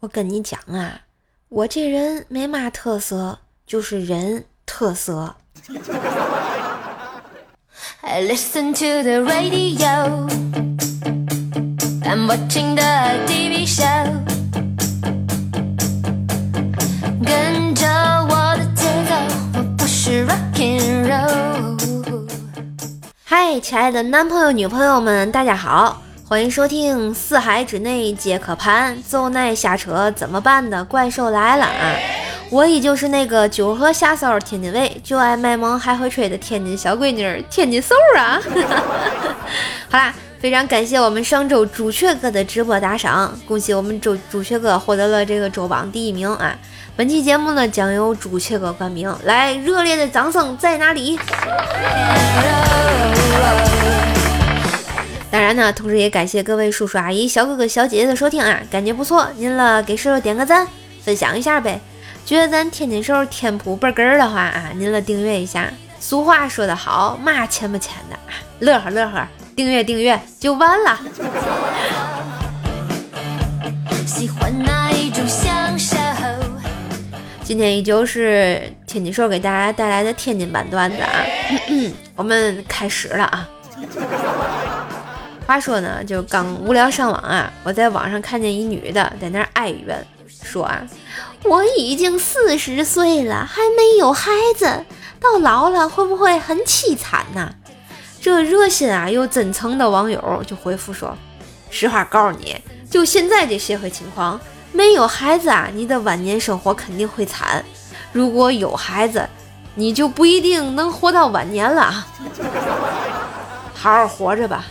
我跟你讲啊，我这人没嘛特色，就是人特色。I listen to the radio. I'm watching the TV show. 跟着我的节奏，我不是 rock and roll。嗨，亲爱的男朋友、女朋友们，大家好，欢迎收听《四海之内皆可攀，走乃下车怎么办》的怪兽来了啊！我依旧是那个酒喝下骚天津卫，就爱卖萌还会吹的天津小闺女天津嗖啊！好啦，非常感谢我们上周朱雀哥的直播打赏，恭喜我们周朱雀哥获得了这个周榜第一名啊！本期节目呢将由朱雀哥冠名，来热烈的掌声在哪里？当然呢，同时也感谢各位叔叔阿姨、小哥哥、小姐姐的收听啊，感觉不错，您了给叔叔点个赞，分享一下呗。觉得咱天津兽天普倍儿根儿的话啊，您了订阅一下。俗话说得好，嘛钱不钱的，乐呵乐呵，订阅订阅就完了。今天依旧是天津兽给大家带来的天津版段子啊，我们开始了啊。话说呢，就刚无聊上网啊，我在网上看见一女的在那哀怨说啊。我已经四十岁了，还没有孩子，到老了会不会很凄惨呢？这热心啊又真诚的网友就回复说：“实话告诉你，就现在这社会情况，没有孩子啊，你的晚年生活肯定会惨；如果有孩子，你就不一定能活到晚年了！好好活着吧。”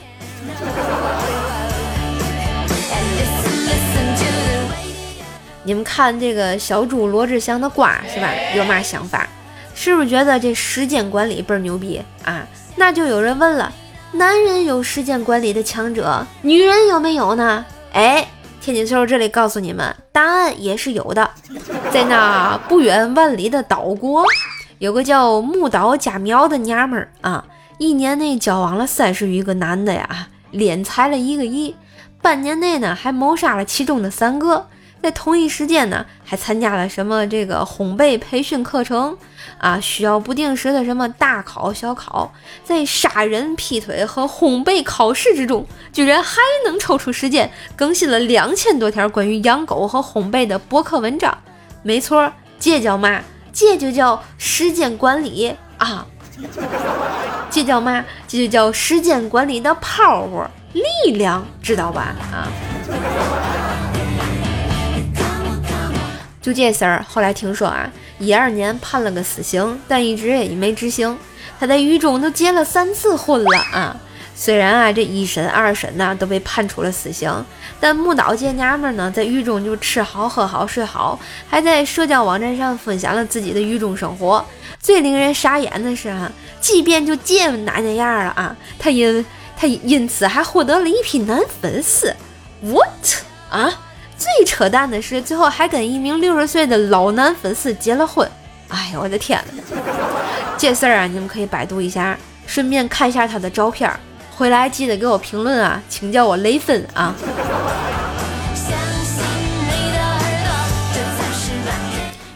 你们看这个小猪罗志祥的瓜是吧？有嘛想法？是不是觉得这时间管理倍儿牛逼啊？那就有人问了：男人有时间管理的强者，女人有没有呢？哎，天津兽这里告诉你们，答案也是有的。在那不远万里的岛国，有个叫木岛佳苗的娘们儿啊，一年内交往了三十余个男的呀，敛财了一个亿，半年内呢还谋杀了其中的三个。在同一时间呢，还参加了什么这个烘焙培训课程啊？需要不定时的什么大考小考，在杀人、劈腿和烘焙考试之中，居然还能抽出时间更新了两千多条关于养狗和烘焙的博客文章。没错，这叫嘛？这就叫时间管理啊！这叫嘛？这就叫时间管理的 power 力量，知道吧？啊！就这事儿，后来听说啊，一二年判了个死刑，但一直也没执行。他在狱中都结了三次婚了啊。虽然啊，这一审、二审呢都被判处了死刑，但木岛这娘们呢，在狱中就吃好、喝好、睡好，还在社交网站上分享了自己的狱中生活。最令人傻眼的是啊，即便就这那那样了啊，他因他因此还获得了一批男粉丝。What 啊？最扯淡的是，最后还跟一名六十岁的老男粉丝结了婚。哎呀，我的天呐！这事儿啊，你们可以百度一下，顺便看一下他的照片。回来记得给我评论啊，请叫我雷芬啊。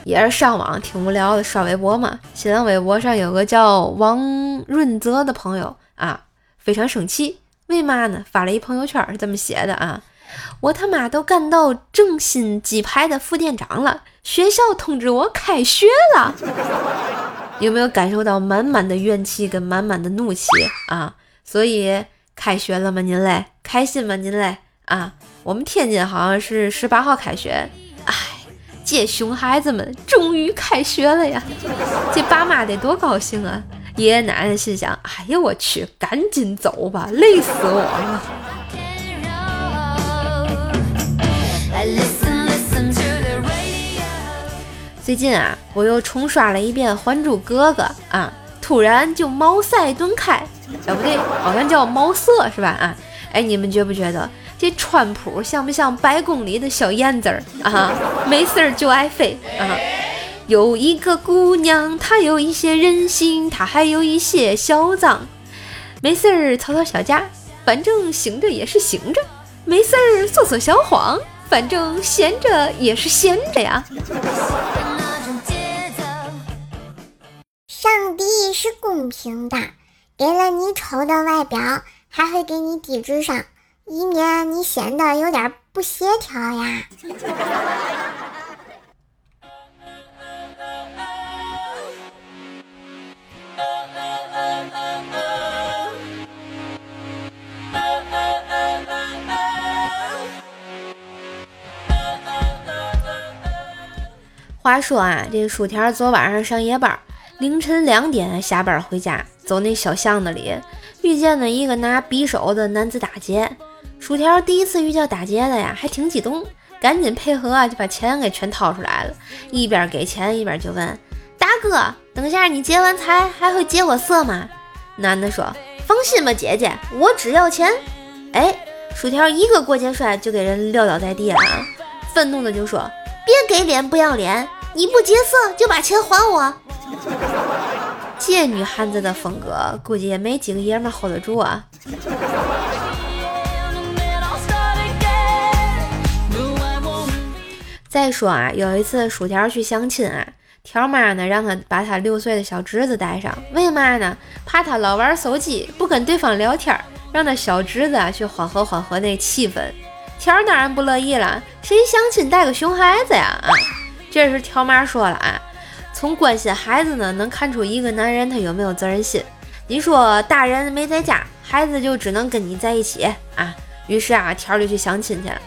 也是上网挺无聊的，刷微博嘛。新浪微博上有个叫王润泽的朋友啊，非常生气，为嘛呢？发了一朋友圈，是这么写的啊。我他妈都干到正新鸡排的副店长了，学校通知我开学了，有没有感受到满满的怨气跟满满的怒气啊？所以开学了吗？您嘞，开心吗？您嘞，啊，我们天津好像是十八号开学，哎，这熊孩子们终于开学了呀，这爸妈得多高兴啊！爷爷奶奶心想，哎呀，我去，赶紧走吧，累死我了。最近啊，我又重刷了一遍《还珠格格》啊，突然就茅塞顿开，哎不对，好像叫茅塞是吧？啊，哎，你们觉不觉得这川普像不像白宫里的小燕子儿啊？没事儿就爱飞啊！有一个姑娘，她有一些任性，她还有一些嚣张，没事儿吵吵小架，反正醒着也是醒着，没事儿说说小谎。反正闲着也是闲着呀。是公平的，给了你丑的外表，还会给你低智商，以免你显得有点不协调呀。话说啊，这薯条昨晚上上夜班，凌晨两点下班回家，走那小巷子里，遇见了一个拿匕首的男子打劫。薯条第一次遇见打劫的呀，还挺激动，赶紧配合啊，就把钱给全掏出来了，一边给钱一边就问大哥：“等下你劫完财还会劫我色吗？”男的说：“放心吧，姐姐，我只要钱。”哎，薯条一个过肩摔就给人撂倒在地了，愤怒的就说。别给脸不要脸！你不劫色就把钱还我。这女汉子的风格，估计也没几个爷们 hold 得住啊。再说啊，有一次薯条去相亲啊，条妈呢让他把他六岁的小侄子带上，为嘛呢？怕他老玩手机不跟对方聊天，让他小侄子啊去缓和缓和那气氛。条当然不乐意了，谁相亲带个熊孩子呀？啊，这时条妈说了啊，从关心孩子呢，能看出一个男人他有没有责任心。你说大人没在家，孩子就只能跟你在一起啊。于是啊，条就去相亲去了。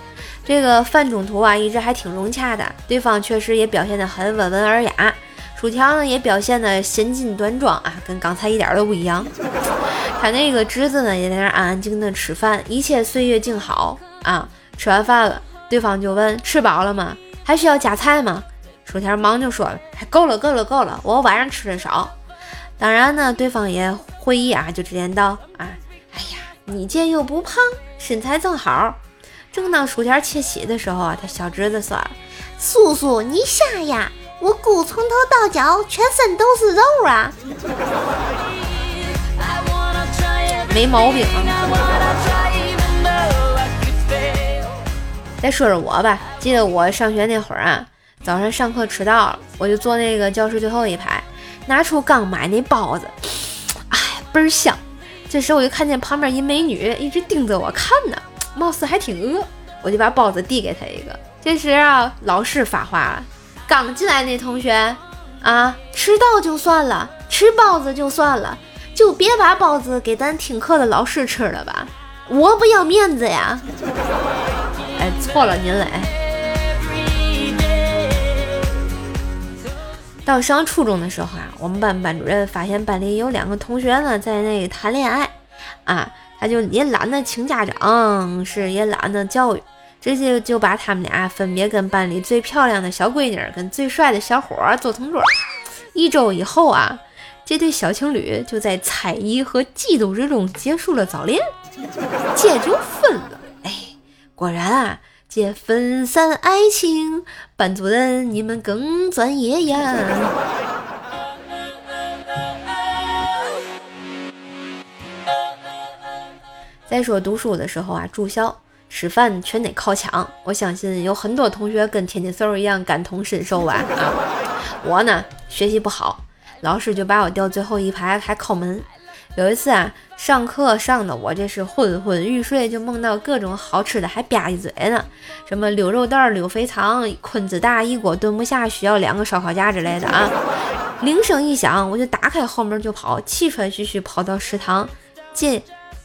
这个范中途啊，一直还挺融洽的，对方确实也表现得很温文尔雅。薯条呢，也表现得娴静端庄啊，跟刚才一点都不一样。他那个侄子呢，也在那安安静静的吃饭，一切岁月静好啊。吃完饭了，对方就问：“吃饱了吗？还需要加菜吗？”薯条忙就说了：“还够了，够了，够了，我晚上吃的少。”当然呢，对方也会意啊，就直接道：“啊，哎呀，你这又不胖，身材正好。”正当薯条窃喜的时候啊，他小侄子说：“叔叔，你瞎呀？我姑从头到脚全身都是肉啊，没毛病。”再说说我吧，记得我上学那会儿啊，早上上课迟到了，我就坐那个教室最后一排，拿出刚买那包子，哎，倍儿香。这时我就看见旁边一美女一直盯着我看呢，貌似还挺饿，我就把包子递给她一个。这时啊，老师发话了：刚进来那同学啊，迟到就算了，吃包子就算了，就别把包子给咱听课的老师吃了吧，我不要面子呀。哎，错了您嘞！到上初中的时候啊，我们班班主任发现班里有两个同学呢在那谈恋爱，啊，他就也懒得请家长，是也懒得教育，直接就把他们俩分别跟班里最漂亮的小闺女跟最帅的小伙做同桌。一周以后啊，这对小情侣就在猜疑和嫉妒之中结束了早恋，这就分了。哎果然啊，这分散爱情，班主任你们更专业呀。再说读书的时候啊，住校吃饭全得靠抢，我相信有很多同学跟天津嗖一样感同身受吧。啊，我呢学习不好，老师就把我调最后一排，还靠门。有一次啊，上课上的我这是昏昏欲睡，就梦到各种好吃的，还吧唧嘴呢。什么溜肉蛋、溜肥肠、昆子大一锅炖不下，需要两个烧烤架之类的啊。铃声一响，我就打开后门就跑，气喘吁吁跑到食堂，见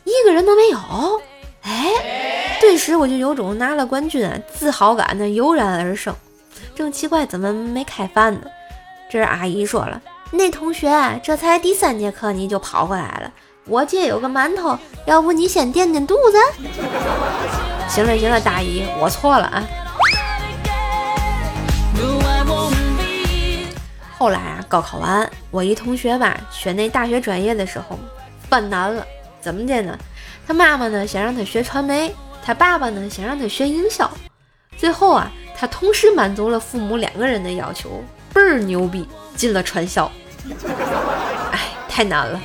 一个人都没有。哎，顿时我就有种拿了冠军自豪感的油然而生。正奇怪怎么没开饭呢？这阿姨说了。那同学，这才第三节课你就跑过来了。我这有个馒头，要不你先垫垫肚子？行了行了，大姨，我错了啊。后来啊，高考完，我一同学吧，选那大学专业的时候犯难了。怎么的呢？他妈妈呢想让他学传媒，他爸爸呢想让他学营销。最后啊，他同时满足了父母两个人的要求，倍儿牛逼，进了传销。哎，太难了。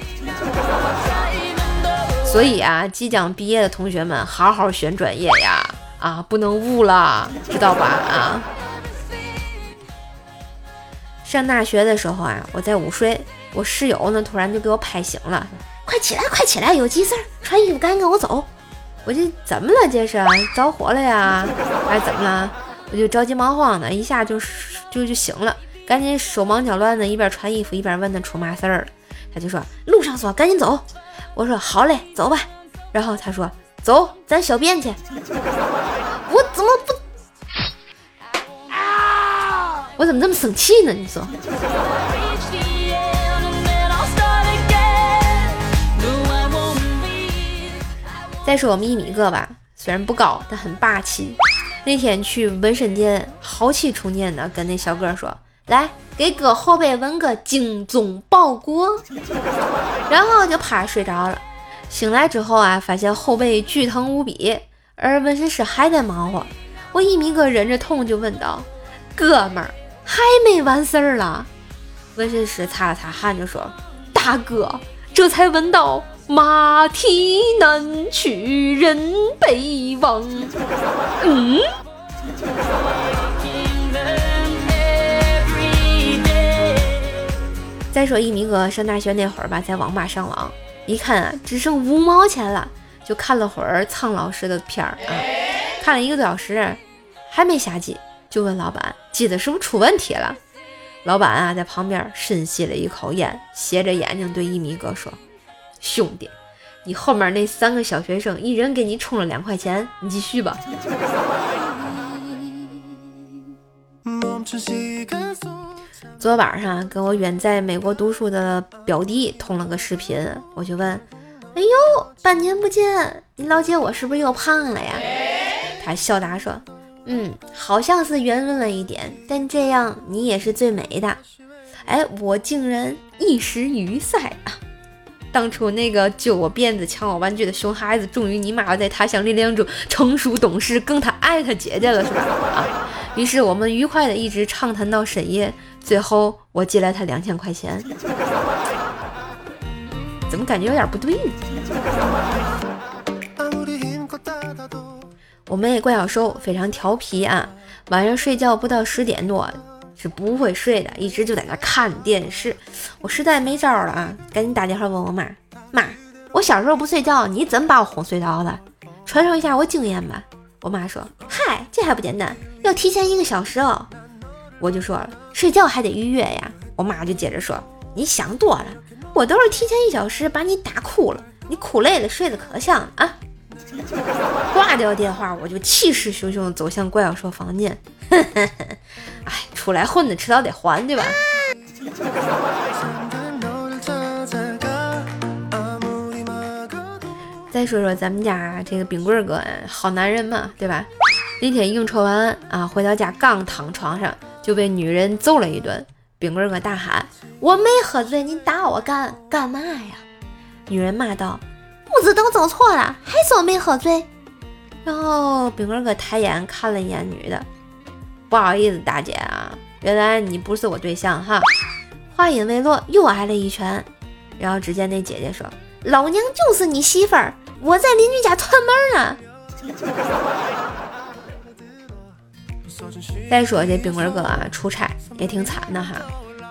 所以啊，即将毕业的同学们，好好选专业呀！啊，不能误了，知道吧？啊。上大学的时候啊，我在午睡，我室友呢突然就给我拍醒了，快起来，快起来，有急事儿，穿衣服赶紧跟我走。我就怎么了？这是着火了呀？还是怎么了？我就着急忙慌的，一下就就就醒了，赶紧手忙脚乱的，一边穿衣服一边问他出嘛事儿了。他就说路上说赶紧走。我说好嘞，走吧。然后他说走，咱小便去。我怎么不？我怎么这么生气呢？你说。再说我们一米个吧，虽然不高，但很霸气。那天去纹身店，豪气冲天的跟那小哥说：“来，给哥后背纹个精忠报国。”然后就趴睡着了。醒来之后啊，发现后背剧疼无比，而纹身师还在忙活。我一米哥忍着痛就问道：“哥们儿，还没完事儿了？”纹身师擦了擦汗就说：“大哥，这才闻到。”马蹄南去人北望。嗯。再说一米哥上大学那会儿吧，在网吧上网，一看啊，只剩五毛钱了，就看了会儿苍老师的片儿啊，看了一个多小时，还没下机，就问老板机子是不是出问题了？老板啊，在旁边深吸了一口烟，斜着眼睛对一米哥说。兄弟，你后面那三个小学生一人给你充了两块钱，你继续吧。昨晚上跟我远在美国读书的表弟通了个视频，我就问：“哎呦，半年不见，你老姐我是不是又胖了呀？”他笑答说：“嗯，好像是圆润了一点，但这样你也是最美的。”哎，我竟然一时语塞啊！当初那个揪我辫子、抢我玩具的熊孩子，终于你妈在他乡力量中成熟懂事，更他爱他姐姐了，是吧？啊！于是我们愉快的一直畅谈到深夜，最后我借了他两千块钱，怎么感觉有点不对呢？我妹怪小兽非常调皮啊，晚上睡觉不到十点多。是不会睡的，一直就在那看电视。我实在没招了啊，赶紧打电话问我妈：“妈，我小时候不睡觉，你怎么把我哄睡着的？传授一下我经验吧。”我妈说：“嗨，这还不简单，要提前一个小时哦。”我就说了：“睡觉还得预约呀。”我妈就接着说：“你想多了，我都是提前一小时把你打哭了，你哭累了睡得可香了啊。”挂掉电话，我就气势汹汹走向怪小兽房间。哎，出来混的，迟早得还，对吧？再说说咱们家这个冰棍哥，好男人嘛，对吧？那天应酬完啊，回到家刚躺床上就被女人揍了一顿。冰棍哥大喊：“我没喝醉，你打我干干嘛呀？”女人骂道：“步子都走错了，还说没喝醉。”然后冰棍哥抬眼看了一眼女的。不好意思，大姐啊，原来你不是我对象哈。话音未落，又挨了一拳。然后只见那姐姐说：“老娘就是你媳妇儿，我在邻居家串门呢。”再说这冰棍哥啊，出差也挺惨的哈。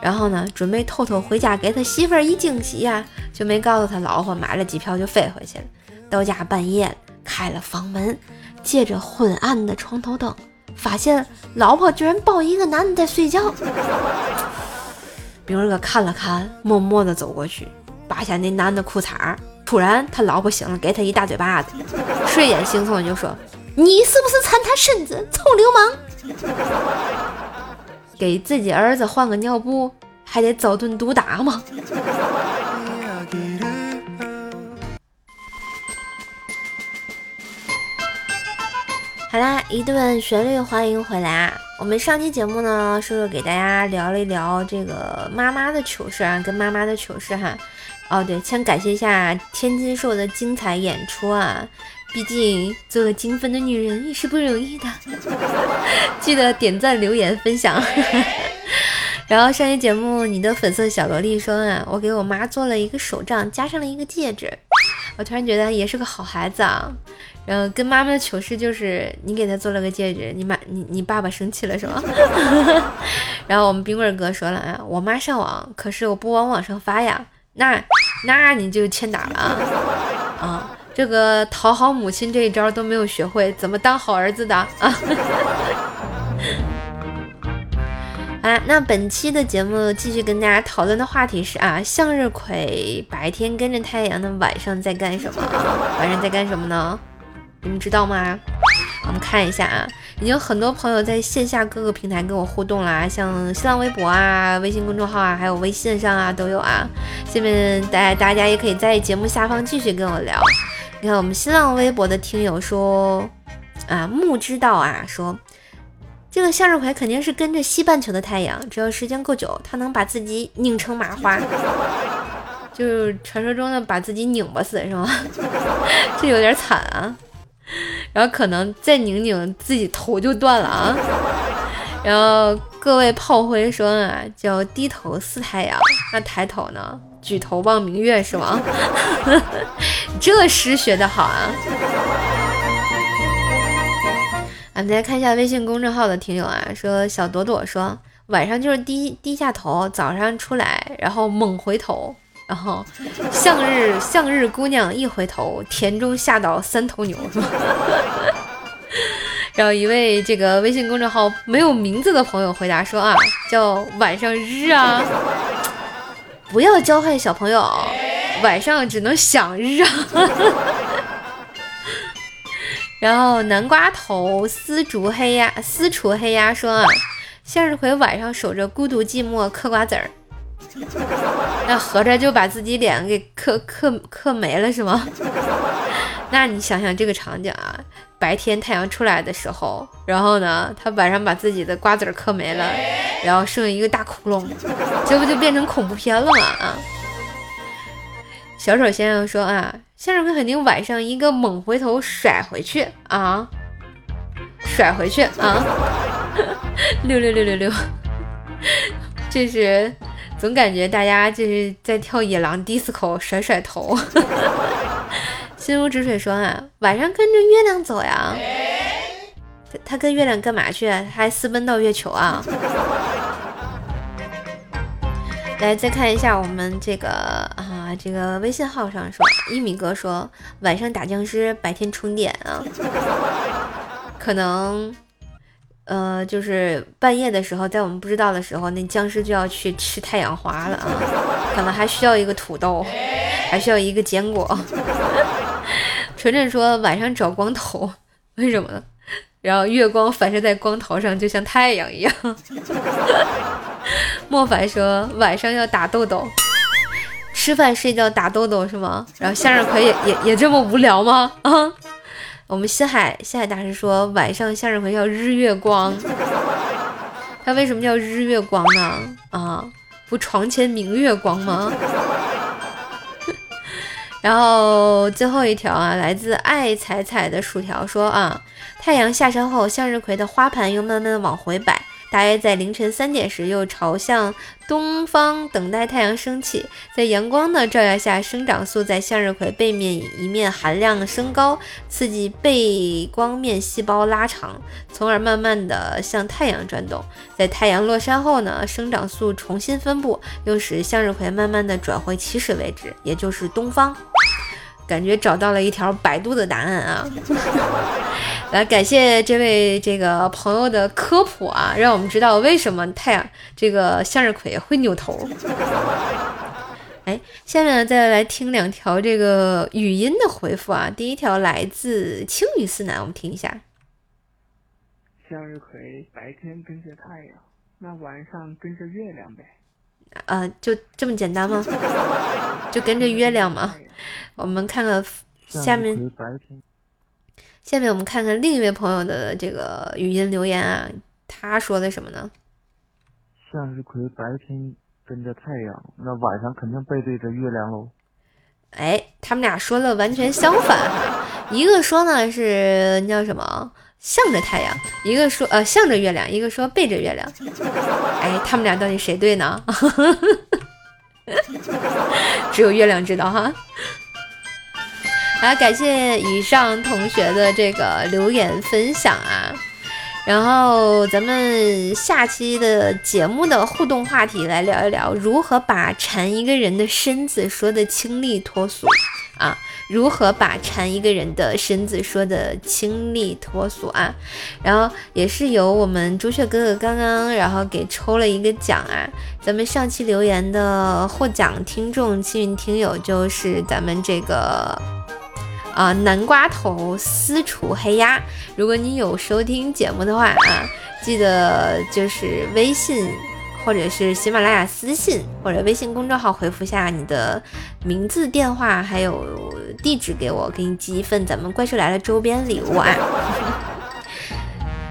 然后呢，准备偷偷回家给他媳妇儿一惊喜呀，就没告诉他老婆买了机票就飞回去了。到家半夜开了房门，借着昏暗的床头灯。发现老婆居然抱一个男的在睡觉，冰棍哥看了看，默默地走过去，扒下那男的裤衩儿突然他老婆醒了，给他一大嘴巴子，睡眼惺忪就说：“你是不是馋他身子，臭流氓！给自己儿子换个尿布，还得遭顿毒打吗？” 好啦，一段旋律，欢迎回来啊！我们上期节目呢，叔叔给大家聊了一聊这个妈妈的糗事啊，跟妈妈的糗事哈。哦，对，先感谢一下天津兽的精彩演出啊！毕竟做个精分的女人也是不容易的，记得点赞、留言、分享。然后上期节目，你的粉色小萝莉说啊，我给我妈做了一个手杖，加上了一个戒指，我突然觉得也是个好孩子啊。然后跟妈妈的糗事就是你给她做了个戒指，你妈你你爸爸生气了是吗？然后我们冰棍哥说了啊，我妈上网，可是我不往网上发呀，那那你就欠打了啊！这个讨好母亲这一招都没有学会，怎么当好儿子的啊？啊，那本期的节目继续跟大家讨论的话题是啊，向日葵白天跟着太阳那，晚上在干什么？晚上在干什么呢？你们知道吗？我们看一下啊，已经很多朋友在线下各个平台跟我互动啦，像新浪微博啊、微信公众号啊，还有微信上啊都有啊。下面大大家也可以在节目下方继续跟我聊。你看我们新浪微博的听友说啊，木知道啊说。这个向日葵肯定是跟着西半球的太阳，只要时间够久，它能把自己拧成麻花，就是传说中的把自己拧巴死，是吗？这有点惨啊。然后可能再拧拧，自己头就断了啊。然后各位炮灰说啊，叫低头思太阳，那抬头呢，举头望明月，是吗？这诗学的好啊。我们再看一下微信公众号的听友啊，说小朵朵说晚上就是低低下头，早上出来然后猛回头，然后 向日向日姑娘一回头，田中吓倒三头牛是吧？然后一位这个微信公众号没有名字的朋友回答说啊，叫晚上日啊，不要教坏小朋友，晚上只能想日啊。然后南瓜头丝竹黑鸭丝竹黑鸭说啊，向日葵晚上守着孤独寂寞嗑瓜子儿，那合着就把自己脸给嗑嗑嗑没了是吗？那你想想这个场景啊，白天太阳出来的时候，然后呢，他晚上把自己的瓜子嗑没了，然后剩一个大窟窿，这不就变成恐怖片了吗？啊！小丑先生说啊。向日葵肯定晚上一个猛回头甩回去啊，甩回去啊，六六六六六，这是总感觉大家就是在跳野狼 disco 甩甩头。心如止水说啊，晚上跟着月亮走呀，他跟月亮干嘛去？他还私奔到月球啊？来，再看一下我们这个啊，这个微信号上说，一米哥说晚上打僵尸，白天充电啊，可能呃，就是半夜的时候，在我们不知道的时候，那僵尸就要去吃太阳花了啊，可能还需要一个土豆，还需要一个坚果。纯纯说晚上找光头，为什么呢？然后月光反射在光头上，就像太阳一样。莫凡说晚上要打豆豆，吃饭睡觉打豆豆是吗？然后向日葵也也也这么无聊吗？啊，我们西海西海大师说晚上向日葵要日月光，他为什么叫日月光呢？啊，不床前明月光吗？然后最后一条啊，来自爱彩彩的薯条说啊，太阳下山后，向日葵的花盘又慢慢的往回摆。大约在凌晨三点时，又朝向东方等待太阳升起，在阳光的照耀下，生长素在向日葵背面一面含量升高，刺激背光面细胞拉长，从而慢慢的向太阳转动。在太阳落山后呢，生长素重新分布，又使向日葵慢慢的转回起始位置，也就是东方。感觉找到了一条百度的答案啊！来感谢这位这个朋友的科普啊，让我们知道为什么太阳这个向日葵会扭头。哎，下面再来听两条这个语音的回复啊。第一条来自青雨思南，我们听一下。向日葵白天跟着太阳，那晚上跟着月亮呗。呃，就这么简单吗？就跟着月亮吗？我们看看下面，下面我们看看另一位朋友的这个语音留言啊，他说的什么呢？向日葵白天跟着太阳，那晚上肯定背对着月亮喽。哎，他们俩说的完全相反哈，一个说呢是叫什么？向着太阳，一个说呃向着月亮，一个说背着月亮。哎，他们俩到底谁对呢？只有月亮知道哈。啊，感谢以上同学的这个留言分享啊。然后咱们下期的节目的互动话题来聊一聊，如何把缠一个人的身子说的清丽脱俗啊？如何把缠一个人的身子说的清丽脱俗啊？然后也是由我们朱雀哥哥刚刚然后给抽了一个奖啊，咱们上期留言的获奖听众幸运听友就是咱们这个。啊，南瓜头私厨黑鸭，如果你有收听节目的话啊，记得就是微信或者是喜马拉雅私信或者微信公众号回复下你的名字、电话还有地址给我，给你寄一份咱们怪兽来了周边礼物啊。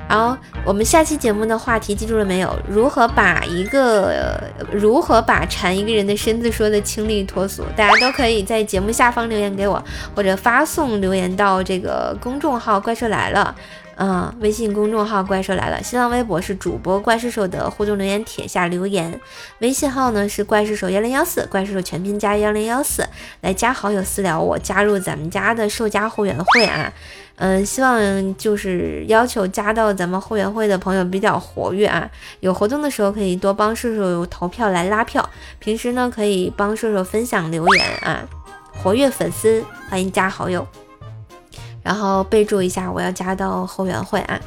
好，我们下期节目的话题记住了没有？如何把一个如何把缠一个人的身子说的清丽脱俗？大家都可以在节目下方留言给我，或者发送留言到这个公众号“怪兽来了”，嗯，微信公众号“怪兽来了”，新浪微博是主播怪兽手的互动留言帖下留言，微信号呢是怪兽手幺零幺四，怪兽手全拼加幺零幺四，来加好友私聊我，加入咱们家的兽家会员会啊。嗯，希望就是要求加到咱们后援会的朋友比较活跃啊，有活动的时候可以多帮兽兽投票来拉票，平时呢可以帮兽兽分享留言啊，活跃粉丝欢迎加好友，然后备注一下我要加到后援会啊。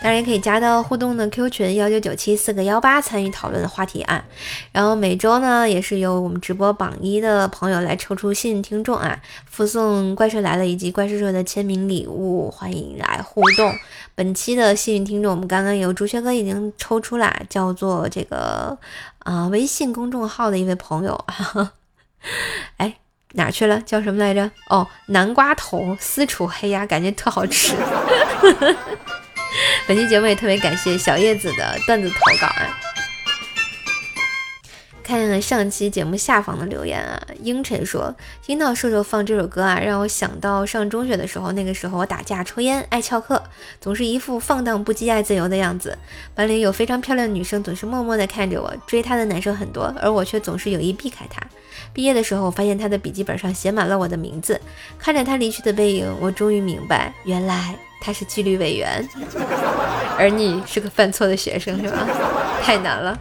当然也可以加到互动的 Q 群幺九九七四个幺八参与讨论的话题啊，然后每周呢也是由我们直播榜一的朋友来抽出幸运听众啊，附送怪兽来了以及怪兽兽的签名礼物，欢迎来互动。本期的幸运听众，我们刚刚有朱轩哥已经抽出来，叫做这个啊微信公众号的一位朋友，哎哪去了？叫什么来着？哦，南瓜头私厨黑鸭，感觉特好吃。本期节目也特别感谢小叶子的段子投稿啊！看看上期节目下方的留言啊，英晨说听到瘦瘦放这首歌啊，让我想到上中学的时候，那个时候我打架、抽烟、爱翘课，总是一副放荡不羁、爱自由的样子。班里有非常漂亮的女生，总是默默地看着我，追她的男生很多，而我却总是有意避开她。毕业的时候，我发现她的笔记本上写满了我的名字，看着她离去的背影，我终于明白，原来。她是纪律委员，而你是个犯错的学生，是吧？太难了。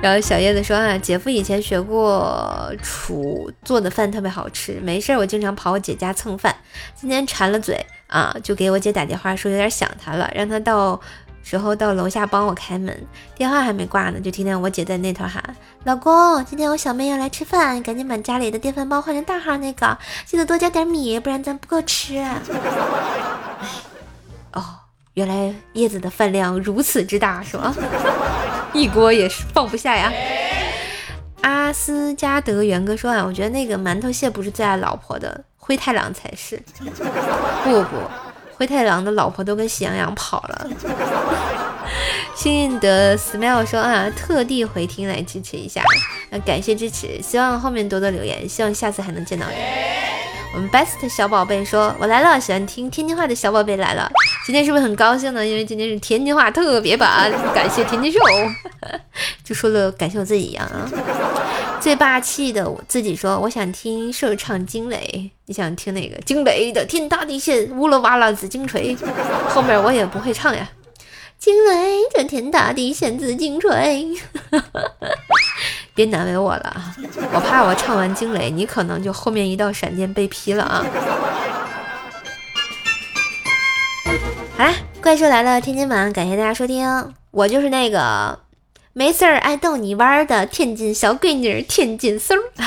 然后小叶子说啊，姐夫以前学过厨，做的饭特别好吃。没事儿，我经常跑我姐家蹭饭。今天馋了嘴啊，就给我姐打电话说有点想她了，让她到。时候到楼下帮我开门，电话还没挂呢，就听见我姐在那头喊：“老公，今天我小妹要来吃饭，赶紧把家里的电饭煲换成大号那个，记得多加点米，不然咱不够吃。”哎，哦，原来叶子的饭量如此之大，是吗？一锅也是放不下呀。阿斯加德元哥说啊，我觉得那个馒头蟹不是最爱老婆的，灰太狼才是。不不。灰太狼的老婆都跟喜羊羊跑了。幸运的 smile 说啊，特地回听来支持一下，那感谢支持，希望后面多多留言，希望下次还能见到你。我们 best 小宝贝说，我来了，喜欢听天津话的小宝贝来了，今天是不是很高兴呢？因为今天是天津话特别版，感谢天津秀，就说了感谢我自己一样啊。最霸气的我自己说，我想听社唱惊雷，你想听哪个？惊雷的天塌地陷，乌拉哇啦紫金锤，后面我也不会唱呀。惊雷这天塌地陷紫金锤，别难为我了啊！我怕我唱完惊雷，你可能就后面一道闪电被劈了啊。好啦，怪兽来了，天津版，感谢大家收听，我就是那个。没事儿，爱逗你玩的天津小闺女，天津嗖。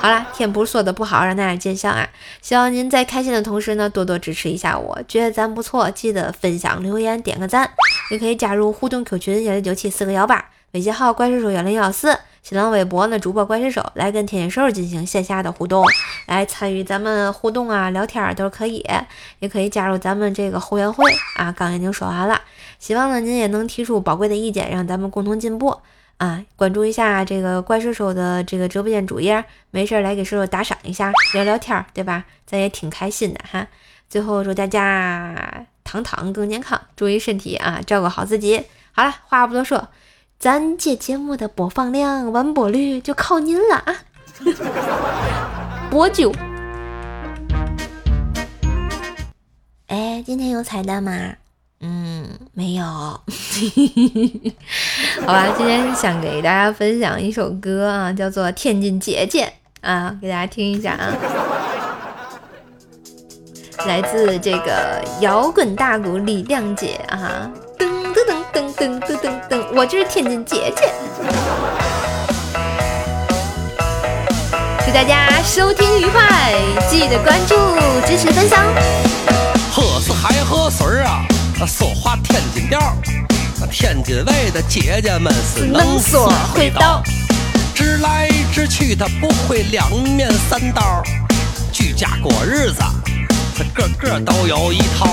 好了，天不是说的不好，让大家见笑啊！希望您在开心的同时呢，多多支持一下我，觉得咱不错，记得分享、留言、点个赞，也可以加入互动 Q 群幺六九七四个幺八，微信号怪兽手幺零幺四，新浪微博呢主播怪兽手来跟天津兽进行线下的互动，来参与咱们互动啊、聊天儿都可以，也可以加入咱们这个后援会啊。刚已经说完了。希望呢，您也能提出宝贵的意见，让咱们共同进步啊！关注一下这个怪兽手的这个直播间主页，没事儿来给兽兽打赏一下，聊聊天儿，对吧？咱也挺开心的哈。最后祝大家糖糖更健康，注意身体啊，照顾好自己。好了，话不多说，咱这节目的播放量、完播率就靠您了啊！波酒。哎，今天有彩蛋吗？嗯，没有。好吧，今天想给大家分享一首歌啊，叫做《天津姐姐》啊，给大家听一下啊。来自这个摇滚大鼓李亮姐啊，噔噔噔噔噔，我就是天津姐姐。祝大家收听愉快，记得关注、支持、分享。喝是海喝水啊，说话天津调天津卫的姐姐们是能说会道，直来直去她不会两面三刀，居家过日子。她个个都有一套，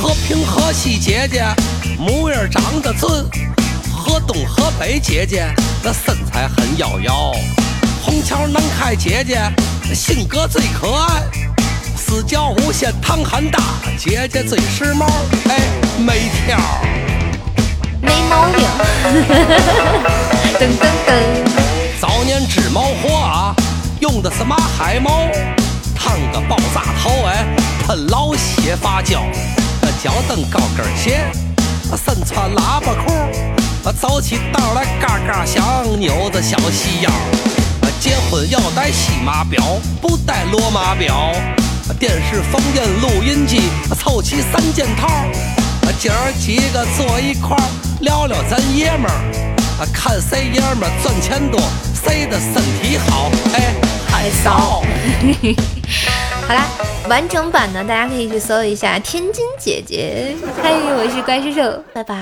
和平河西姐姐模样长得俊，河东河北姐姐那身材很妖娆，红桥南开姐姐性格最可爱，四角无限唐汉大姐姐最时髦，哎，没挑，没毛病，噔噔噔，早年织毛活啊，用的是马海毛。烫个爆炸头哎，喷老血发胶，脚蹬高跟鞋，身穿喇叭裤，走起道来嘎嘎响，扭着小细腰。结婚要带西马表，不带罗马表。电视、风音、录音机，凑齐三件套。今儿几个坐一块聊聊咱爷们儿，看谁爷们儿赚钱多，谁的身体好。哎，还骚。好啦，完整版呢，大家可以去搜一下《天津姐姐》。嗨，我是怪叔叔，拜拜。